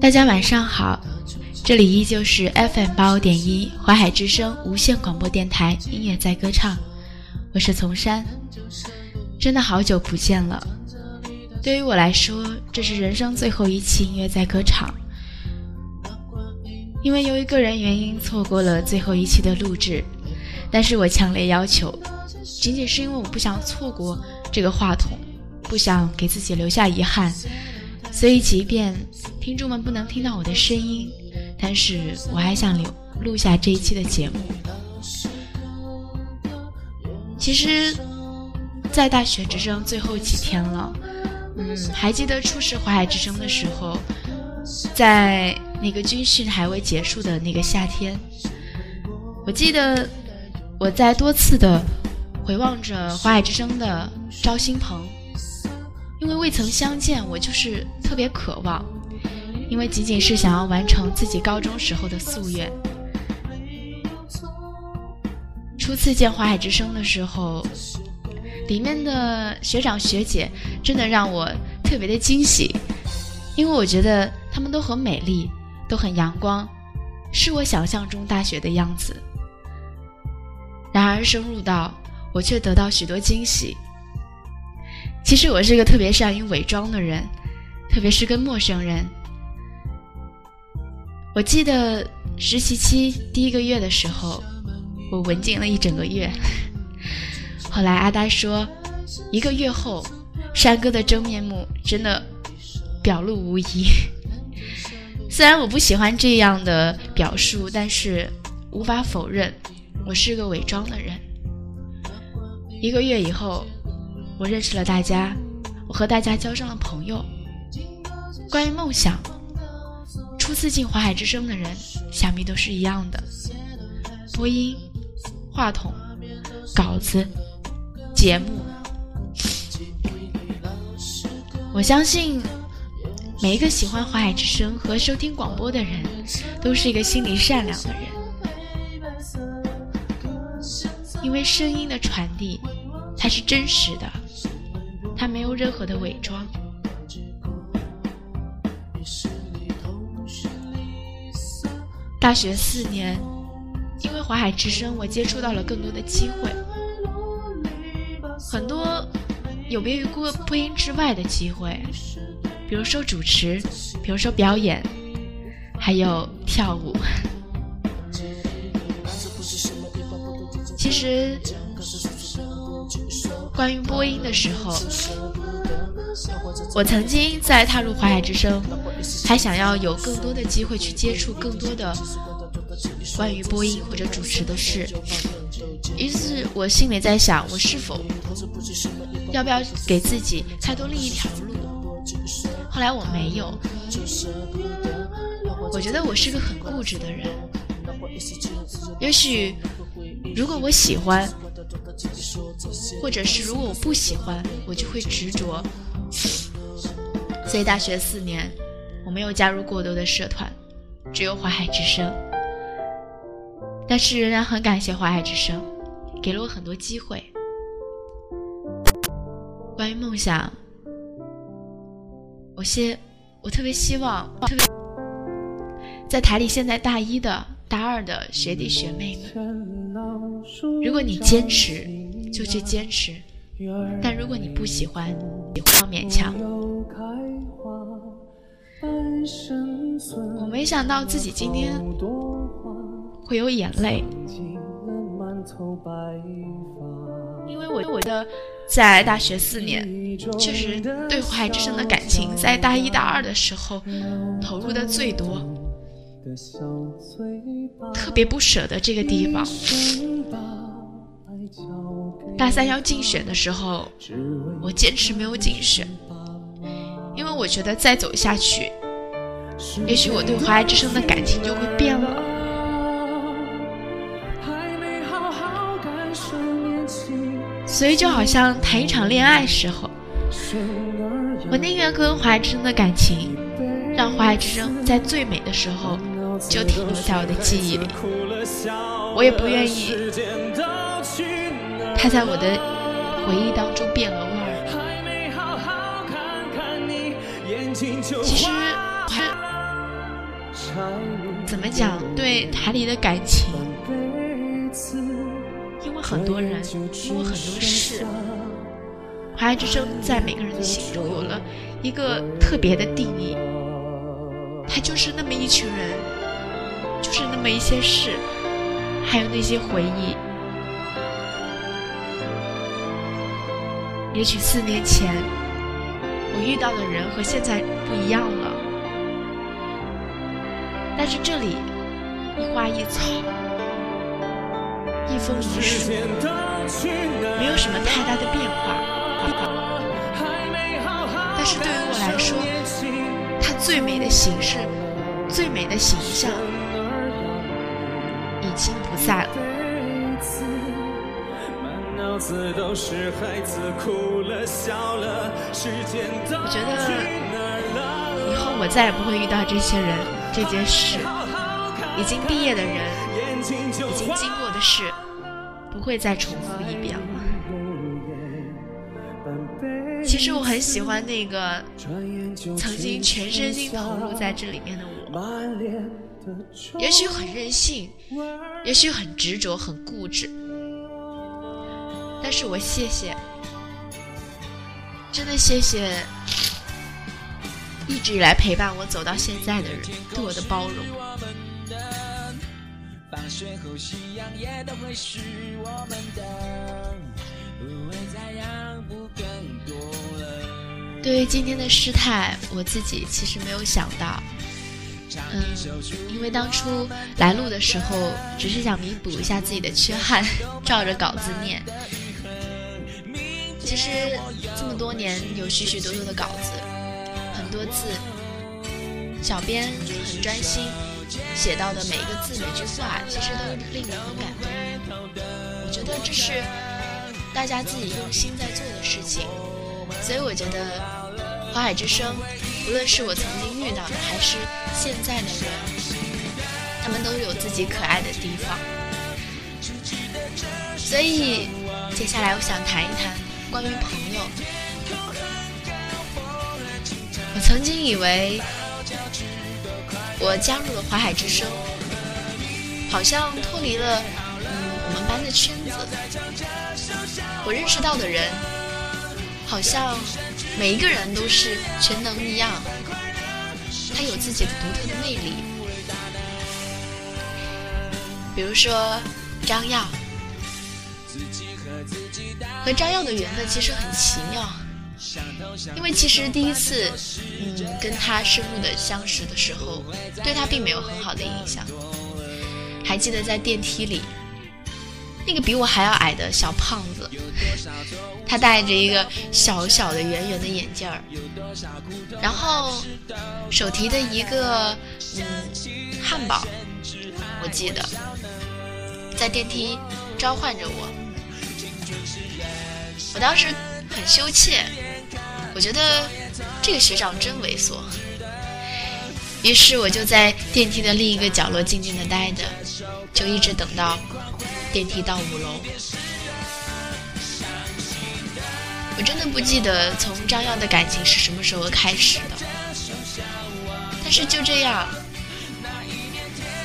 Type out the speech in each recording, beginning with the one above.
大家晚上好，这里依旧是 FM 八五点一淮海之声无线广播电台，音乐在歌唱，我是丛山，真的好久不见了。对于我来说，这是人生最后一期音乐在歌唱，因为由于个人原因错过了最后一期的录制，但是我强烈要求，仅仅是因为我不想错过这个话筒，不想给自己留下遗憾。所以，即便听众们不能听到我的声音，但是我还想留录下这一期的节目。其实，在大学只剩最后几天了，嗯，还记得初识淮海之声的时候，在那个军训还未结束的那个夏天，我记得我在多次的回望着淮海之声的招新棚。因为未曾相见，我就是特别渴望，因为仅仅是想要完成自己高中时候的夙愿。初次见华海之声的时候，里面的学长学姐真的让我特别的惊喜，因为我觉得他们都很美丽，都很阳光，是我想象中大学的样子。然而深入到，我却得到许多惊喜。其实我是个特别善于伪装的人，特别是跟陌生人。我记得实习期第一个月的时候，我文静了一整个月。后来阿呆说，一个月后，山哥的真面目真的表露无遗。虽然我不喜欢这样的表述，但是无法否认，我是个伪装的人。一个月以后。我认识了大家，我和大家交上了朋友。关于梦想，初次进华海之声的人，想必都是一样的。播音、话筒、稿子、节目，我相信每一个喜欢华海之声和收听广播的人，都是一个心灵善良的人，因为声音的传递才是真实的。它没有任何的伪装。大学四年，因为华海之声，我接触到了更多的机会，很多有别于播播音之外的机会，比如说主持，比如说表演，还有跳舞。其实。关于播音的时候，我曾经在踏入华海之声，还想要有更多的机会去接触更多的关于播音或者主持的事。于是我心里在想，我是否要不要给自己开拓另一条路？后来我没有，我觉得我是个很固执的人。也许如果我喜欢。或者是如果我不喜欢，我就会执着。所以大学四年，我没有加入过多的社团，只有华海之声。但是仍然很感谢华海之声，给了我很多机会。关于梦想，我希我特别希望，特别在台里现在大一的大二的学弟学妹们，如果你坚持。就去坚持，但如果你不喜欢，也不要勉强。我没想到自己今天会有眼泪，因为我我的在大学四年，确实对华海之声的感情，在大一大二的时候投入的最多，特别不舍得这个地方。大三要竞选的时候，我坚持没有竞选，因为我觉得再走下去，也许我对华爱之声的感情就会变了。所以就好像谈一场恋爱时候，我宁愿跟华爱之声的感情，让华爱之声在最美的时候就停留在我的记忆里，我也不愿意。他在我的回忆当中变了味儿。其实，怎么讲对台里的感情？因为很多人，因为很多事，华爱之声在每个人的心中有了一个特别的定义。他就是那么一群人，就是那么一些事，还有那些回忆。也许四年前我遇到的人和现在不一样了，但是这里一花一草、一风一树，没有什么太大的变化。但是对于我来说，它最美的形式、最美的形象已经不在了。我觉得以后我再也不会遇到这些人、这件事。已经毕业的人，已经经过的事，不会再重复一遍了。其实我很喜欢那个曾经全身心投入在这里面的我，也许很任性，也许很执着、很固执。但是我谢谢，真的谢谢一直以来陪伴我走到现在的人对我的包容。对于今天的失态，我自己其实没有想到。嗯，因为当初来录的时候，只是想弥补一下自己的缺憾，照着稿子念。其实这么多年有许许多多的稿子，很多字，小编很专心写到的每一个字每句话，其实都令人很感动。我觉得这是大家自己用心在做的事情，所以我觉得花海之声，无论是我曾经遇到的还是现在的人，他们都有自己可爱的地方。所以接下来我想谈一谈。关于朋友，我曾经以为我加入了淮海之声，好像脱离了嗯我们班的圈子。我认识到的人，好像每一个人都是全能一样，他有自己的独特的魅力。比如说张耀。和张耀的缘分其实很奇妙，因为其实第一次，嗯，跟他深入的相识的时候，对他并没有很好的印象。还记得在电梯里，那个比我还要矮的小胖子，他戴着一个小小的圆圆的眼镜儿，然后手提的一个嗯汉堡，我记得在电梯召唤着我。我当时很羞怯，我觉得这个学长真猥琐，于是我就在电梯的另一个角落静静的待着，就一直等到电梯到五楼。我真的不记得从张耀的感情是什么时候开始的，但是就这样，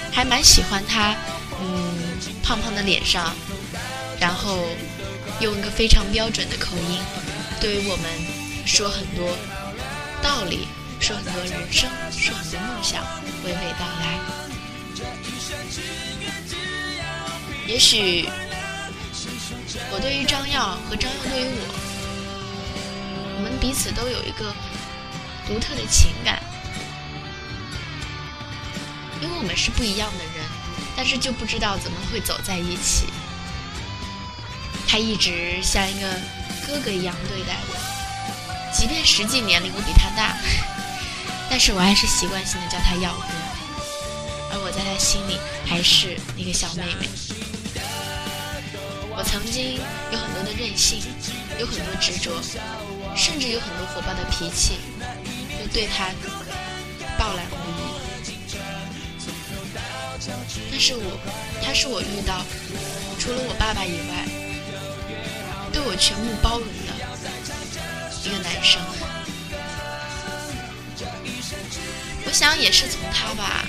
还蛮喜欢他，嗯，胖胖的脸上，然后。用一个非常标准的口音，对于我们说很多道理，说很多人生，说很多梦想，娓娓道来。也许我对于张耀和张耀对于我，我们彼此都有一个独特的情感，因为我们是不一样的人，但是就不知道怎么会走在一起。他一直像一个哥哥一样对待我，即便实际年龄我比他大，但是我还是习惯性的叫他耀哥，而我在他心里还是那个小妹妹。我曾经有很多的任性，有很多执着，甚至有很多火爆的脾气，都对他暴来无遗。但是我，他是我遇到除了我爸爸以外。对我全部包容的一个男生，我想也是从他吧，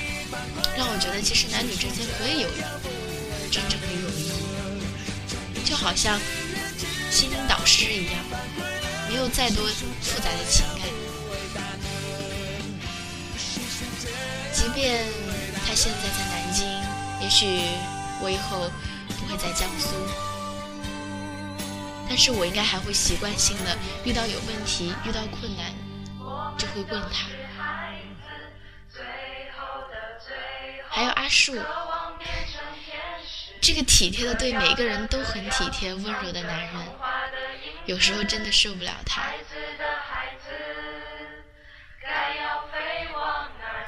让我觉得其实男女之间可以有真正的友谊，就好像心灵导师一样，没有再多复杂的情感。即便他现在在南京，也许我以后不会在江苏，但是我应该还会习惯性的遇到有问题、遇到困难就会问他。还有阿树，这个体贴的对每个人都很体贴、温柔的男人，有时候真的受不了他。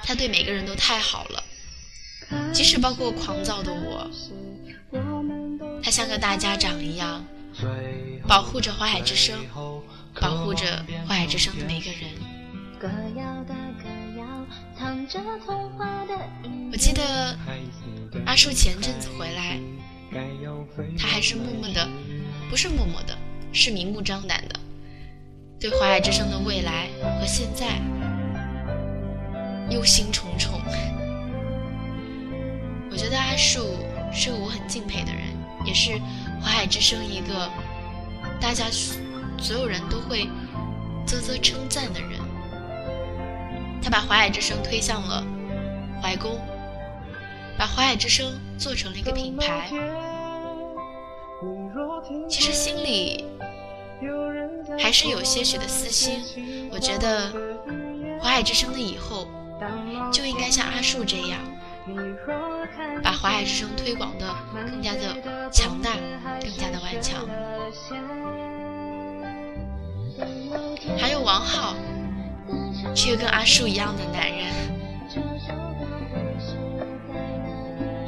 他对每个人都太好了，即使包括狂躁的我，他像个大家长一样，保护着华海之声，保护着华海之声的每个人。我记得阿树前阵子回来，他还是默默的，不是默默的，是明目张胆的，对华海之声的未来和现在忧心忡忡。我觉得阿树是个我很敬佩的人，也是华海之声一个大家所有人都会啧啧称赞的人。他把华海之声推向了怀宫，把华海之声做成了一个品牌。其实心里还是有些许的私心，我觉得华海之声的以后就应该像阿树这样，把华海之声推广的更加的强大，更加的顽强。还有王浩。是个跟阿树一样的男人。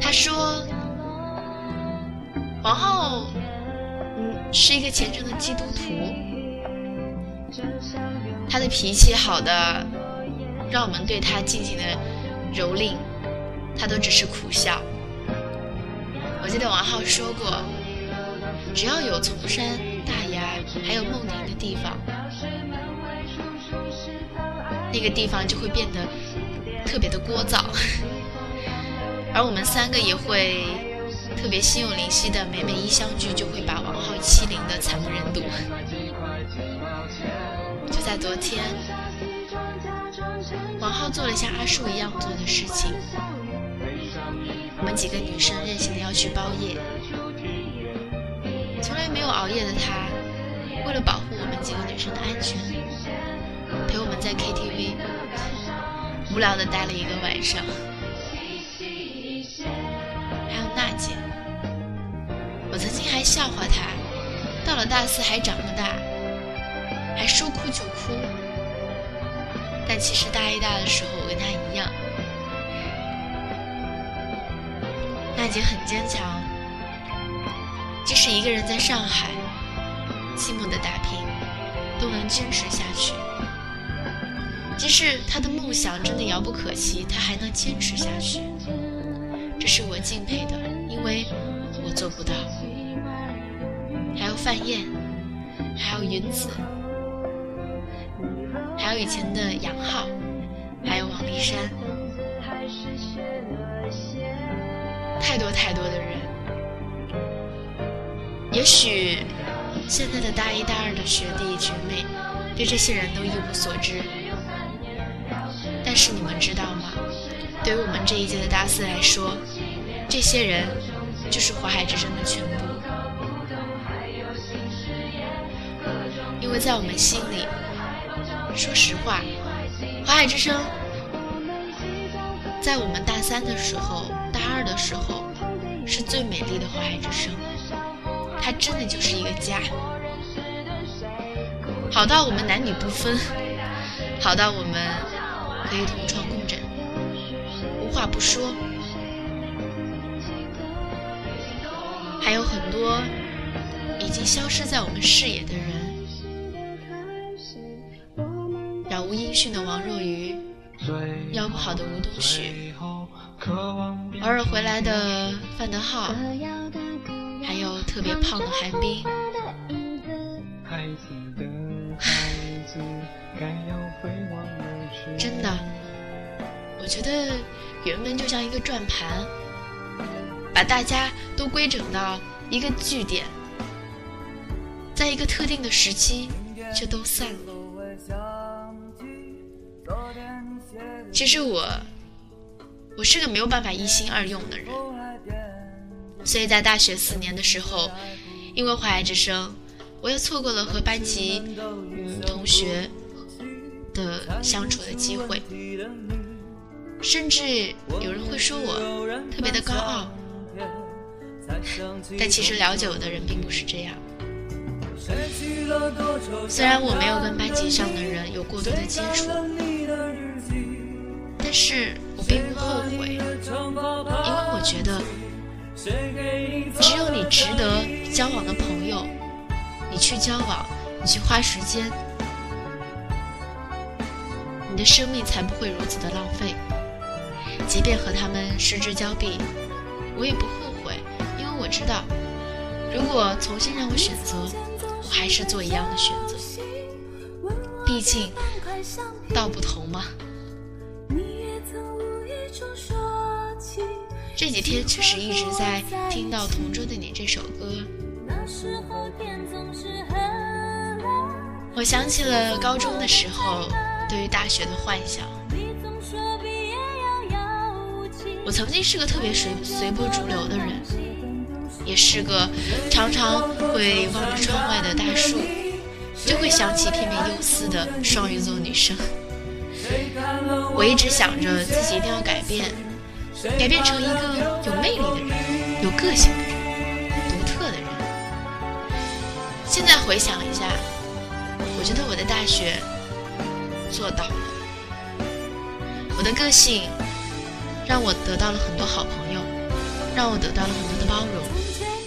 他说，王浩是一个虔诚的基督徒，他的脾气好的，让我们对他进行了蹂躏，他都只是苦笑。我记得王浩说过，只要有丛山、大崖，还有梦宁的地方。那个地方就会变得特别的聒噪，而我们三个也会特别心有灵犀的，每每一相聚就会把王浩欺凌的惨不忍睹。就在昨天，王浩做了像阿树一样做的事情，我们几个女生任性的要去包夜，从来没有熬夜的他，为了保护我们几个女生的安全。陪我们在 KTV 无聊的待了一个晚上，还有娜姐，我曾经还笑话她，到了大四还长不大，还说哭就哭。但其实大一大的时候我跟她一样，娜姐很坚强，即使一个人在上海寂寞的打拼，都能坚持下去。即使他的梦想真的遥不可及，他还能坚持下去，这是我敬佩的，因为我做不到。还有范燕，还有云子，还有以前的杨浩，还有王丽珊，太多太多的人。也许现在的大一、大二的学弟学妹，对这些人都一无所知。但是你们知道吗？对于我们这一届的大四来说，这些人就是华海之声的全部。因为在我们心里，说实话，华海之声在我们大三的时候、大二的时候是最美丽的花海之声，它真的就是一个家，好到我们男女不分，好到我们。可以同床共枕，无话不说。还有很多已经消失在我们视野的人，杳无音讯的王若愚，腰不好的吴冬旭，偶尔回来的范德浩，还有特别胖的韩冰。真的，我觉得原本就像一个转盘，把大家都规整到一个据点，在一个特定的时期却都散了。其实我，我是个没有办法一心二用的人，所以在大学四年的时候，因为怀爱之声，我也错过了和班级嗯同学的相处的机会。甚至有人会说我特别的高傲，但其实了解我的人并不是这样。虽然我没有跟班级上的人有过多的接触，但是我并不后悔，因为我觉得，只有你值得交往的朋友，你去交往，你去花时间，你的生命才不会如此的浪费。即便和他们失之交臂，我也不后悔，因为我知道，如果重新让我选择，我还是做一样的选择。毕竟道不同嘛。这几天确实一直在听到《同桌的你》这首歌，我想起了高中的时候对于大学的幻想。我曾经是个特别随随波逐流的人，也是个常常会望着窗外的大树，就会想起片片忧思的双鱼座女生。我一直想着自己一定要改变，改变成一个有魅力的人，有个性的人，独特的人。现在回想一下，我觉得我的大学做到了，我的个性。让我得到了很多好朋友，让我得到了很多的包容，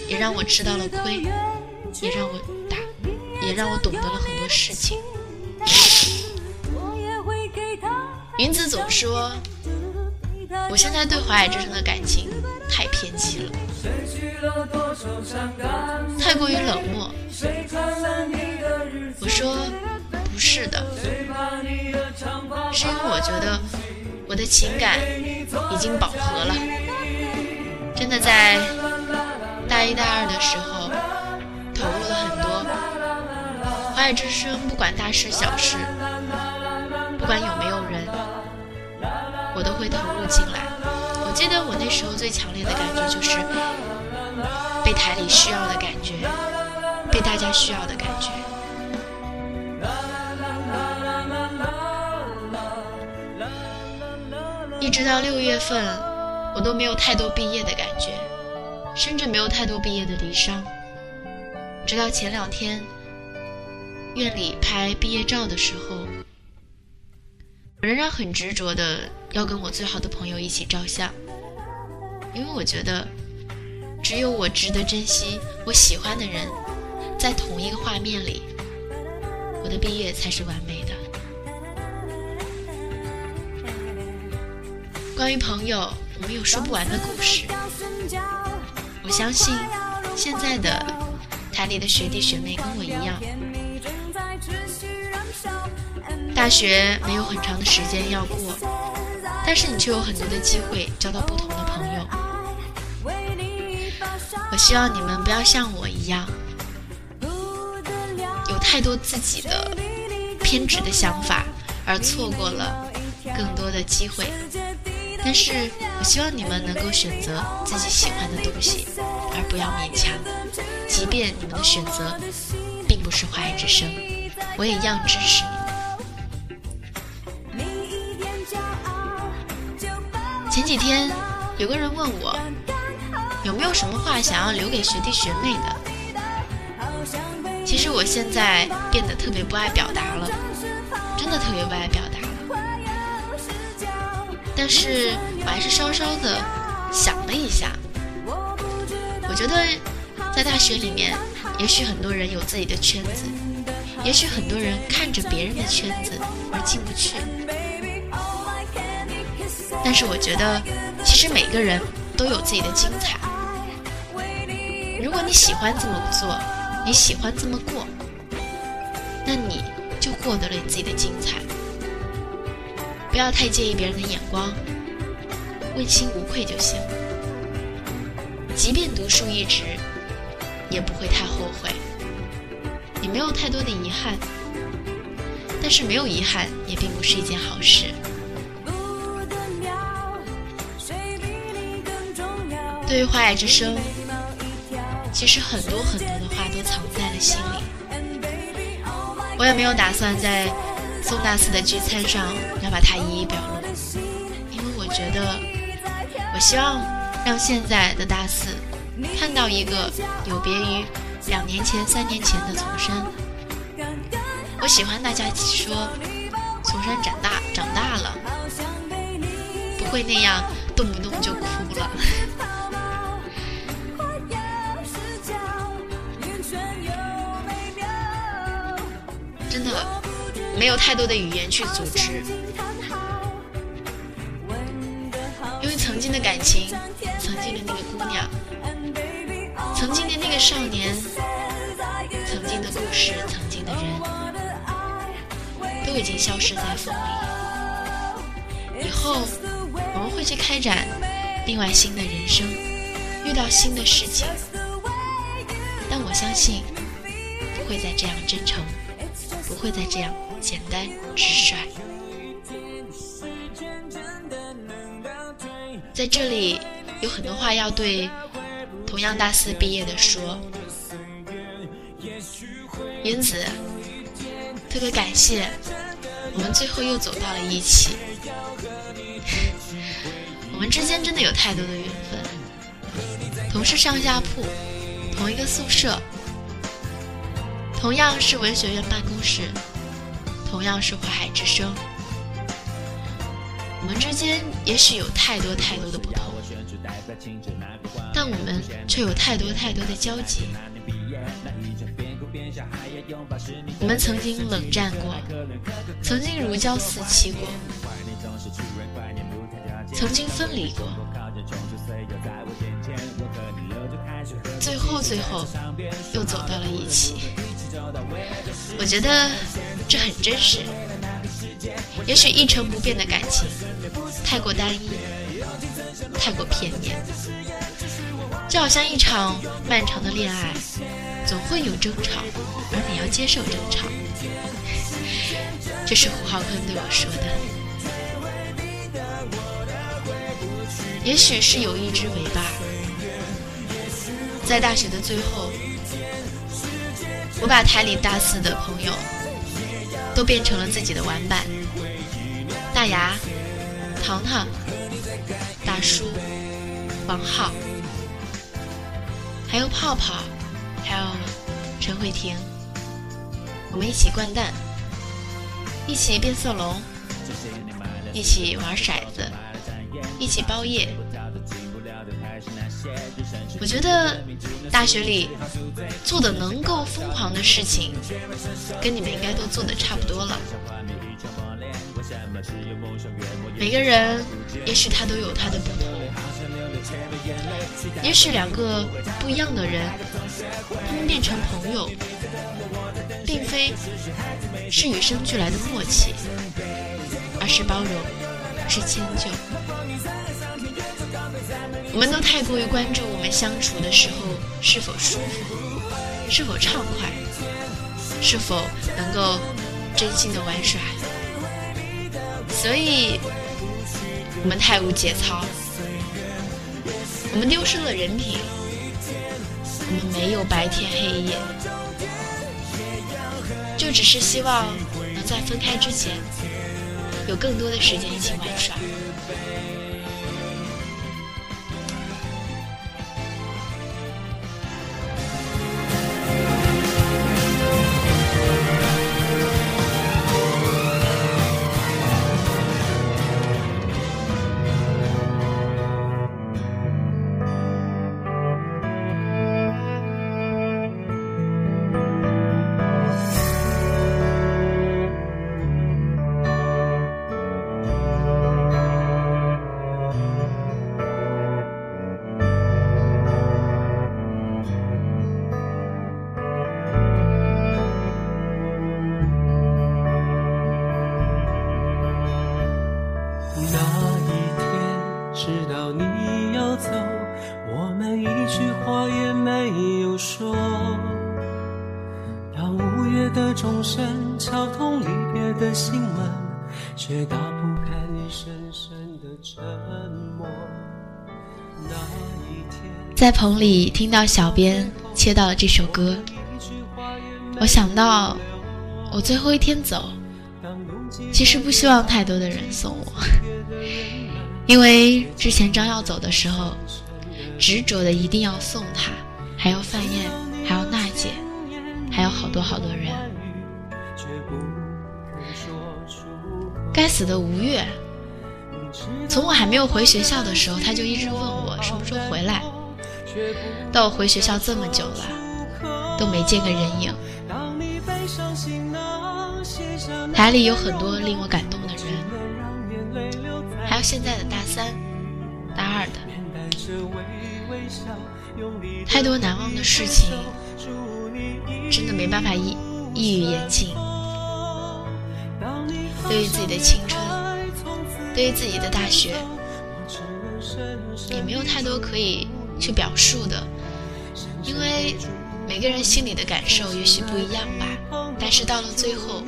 也让我吃到了亏，也让我打，也让我懂得了很多事情。云子总说，我现在对华海之声的感情太偏激了，太过于冷漠。我说不是的，是因为我觉得。我的情感已经饱和了，真的在大一、大二的时候投入了很多。华爱之声不管大事小事，不管有没有，我都会投入进来。我记得我那时候最强烈的感觉就是被台里需要的感觉，被大家需要的感觉。一直到六月份，我都没有太多毕业的感觉，甚至没有太多毕业的离殇。直到前两天，院里拍毕业照的时候，我仍然很执着的要跟我最好的朋友一起照相，因为我觉得，只有我值得珍惜我喜欢的人，在同一个画面里，我的毕业才是完美的。关于朋友，我们有说不完的故事。我相信，现在的台里的学弟学妹跟我一样，大学没有很长的时间要过，但是你却有很多的机会交到不同的朋友。我希望你们不要像我一样，有太多自己的偏执的想法，而错过了更多的机会。但是我希望你们能够选择自己喜欢的东西，而不要勉强。即便你们的选择并不是华爱之声，我也一样支持前几天有个人问我，有没有什么话想要留给学弟学妹的？其实我现在变得特别不爱表达了，真的特别不爱表达了。但是我还是稍稍的想了一下，我觉得在大学里面，也许很多人有自己的圈子，也许很多人看着别人的圈子而进不去。但是我觉得，其实每个人都有自己的精彩。如果你喜欢这么做，你喜欢这么过，那你就获得了你自己的精彩。不要太介意别人的眼光，问心无愧就行。即便独树一帜，也不会太后悔，也没有太多的遗憾。但是没有遗憾也并不是一件好事。对于《花海之声》，其实很多很多的话都藏在了心里。我也没有打算在宋大四的聚餐上要把它一一表露，因为我觉得，我希望让现在的大四看到一个有别于两年前、三年前的丛山。我喜欢大家说，丛珊长大长大了，不会那样动不动就哭了。真的没有太多的语言去组织，因为曾经的感情，曾经的那个姑娘，曾经的那个少年，曾经的故事，曾经的人，都已经消失在风里。以后我们会去开展另外新的人生，遇到新的事情，但我相信不会再这样真诚，会再这样。简单直率，在这里有很多话要对同样大四毕业的说。因此，特别感谢我们最后又走到了一起。我们之间真的有太多的缘分，同是上下铺，同一个宿舍，同样是文学院办公室。同样是淮海之声，我们之间也许有太多太多的不同，但我们却有太多太多的交集。我们曾经冷战过，曾经如胶似漆过，曾经分离过，最后最后又走到了一起。我觉得这很真实。也许一成不变的感情太过单一，太过片面，就好像一场漫长的恋爱，总会有争吵，而你要接受争吵。这是胡浩坤对我说的。也许是有一只尾巴，在大学的最后。我把台里大四的朋友都变成了自己的玩伴，大牙、糖糖、大叔、王浩，还有泡泡，还有陈慧婷，我们一起掼蛋，一起变色龙，一起玩骰子，一起包夜。我觉得大学里做的能够疯狂的事情，跟你们应该都做的差不多了。每个人也许他都有他的不同，也许两个不一样的人，他们变成朋友，并非是与生俱来的默契，而是包容，是迁就。我们都太过于关注我们相处的时候是否舒服，是否畅快，是否能够真心的玩耍，所以我们太无节操，我们丢失了人品，我们没有白天黑夜，就只是希望能在分开之前有更多的时间一起玩耍。的心门，却打不开你深深的沉默。在棚里听到小编切到了这首歌，我想到我最后一天走，其实不希望太多的人送我，因为之前张耀走的时候，执着的一定要送他，还要范燕，还要娜姐。还有好多好多人，该死的吴越！从我还没有回学校的时候，他就一直问我什么时候回来。到我回学校这么久了，都没见个人影。台里有很多令我感动的人，还有现在的大三、大二的，太多难忘的事情。真的没办法一一语言尽。对于自己的青春，对于自己的大学，也没有太多可以去表述的，因为每个人心里的感受也许不一样吧。但是到了最后，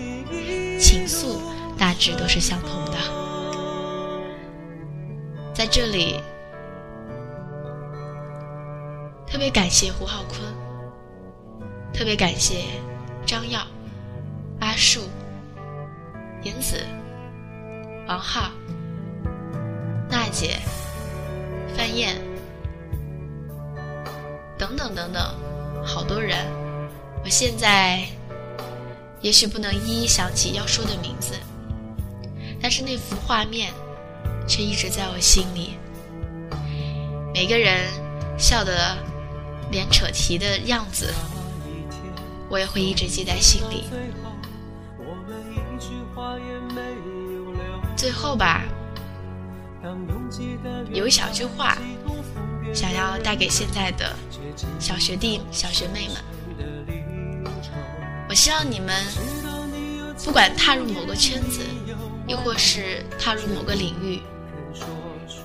情愫大致都是相同的。在这里，特别感谢胡浩坤。特别感谢张耀、阿树、颜子、王浩、娜姐、范燕等等等等，好多人，我现在也许不能一一想起要说的名字，但是那幅画面却一直在我心里。每个人笑得脸扯题的样子。我也会一直记在心里。最后吧，有一小句话，想要带给现在的小学弟、小学妹们。我希望你们，不管踏入某个圈子，又或是踏入某个领域，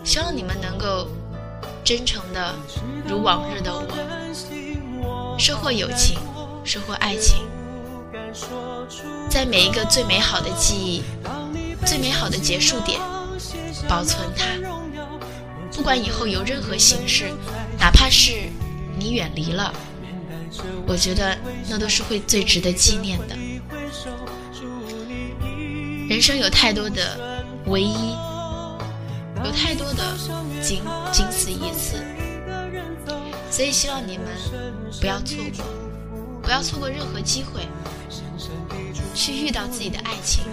希望你们能够真诚的，如往日的我，收获友情。收获爱情，在每一个最美好的记忆、最美好的结束点，保存它。不管以后有任何形式，哪怕是你远离了，我觉得那都是会最值得纪念的。人生有太多的唯一，有太多的仅仅此一次，所以希望你们不要错过。不要错过任何机会，去遇到自己的爱情，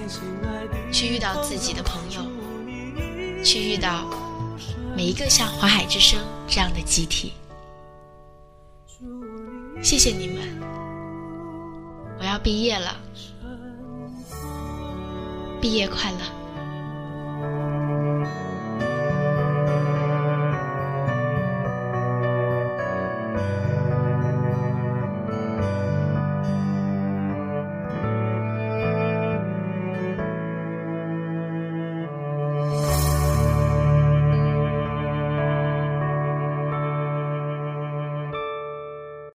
去遇到自己的朋友，去遇到每一个像华海之声这样的集体。谢谢你们，我要毕业了，毕业快乐。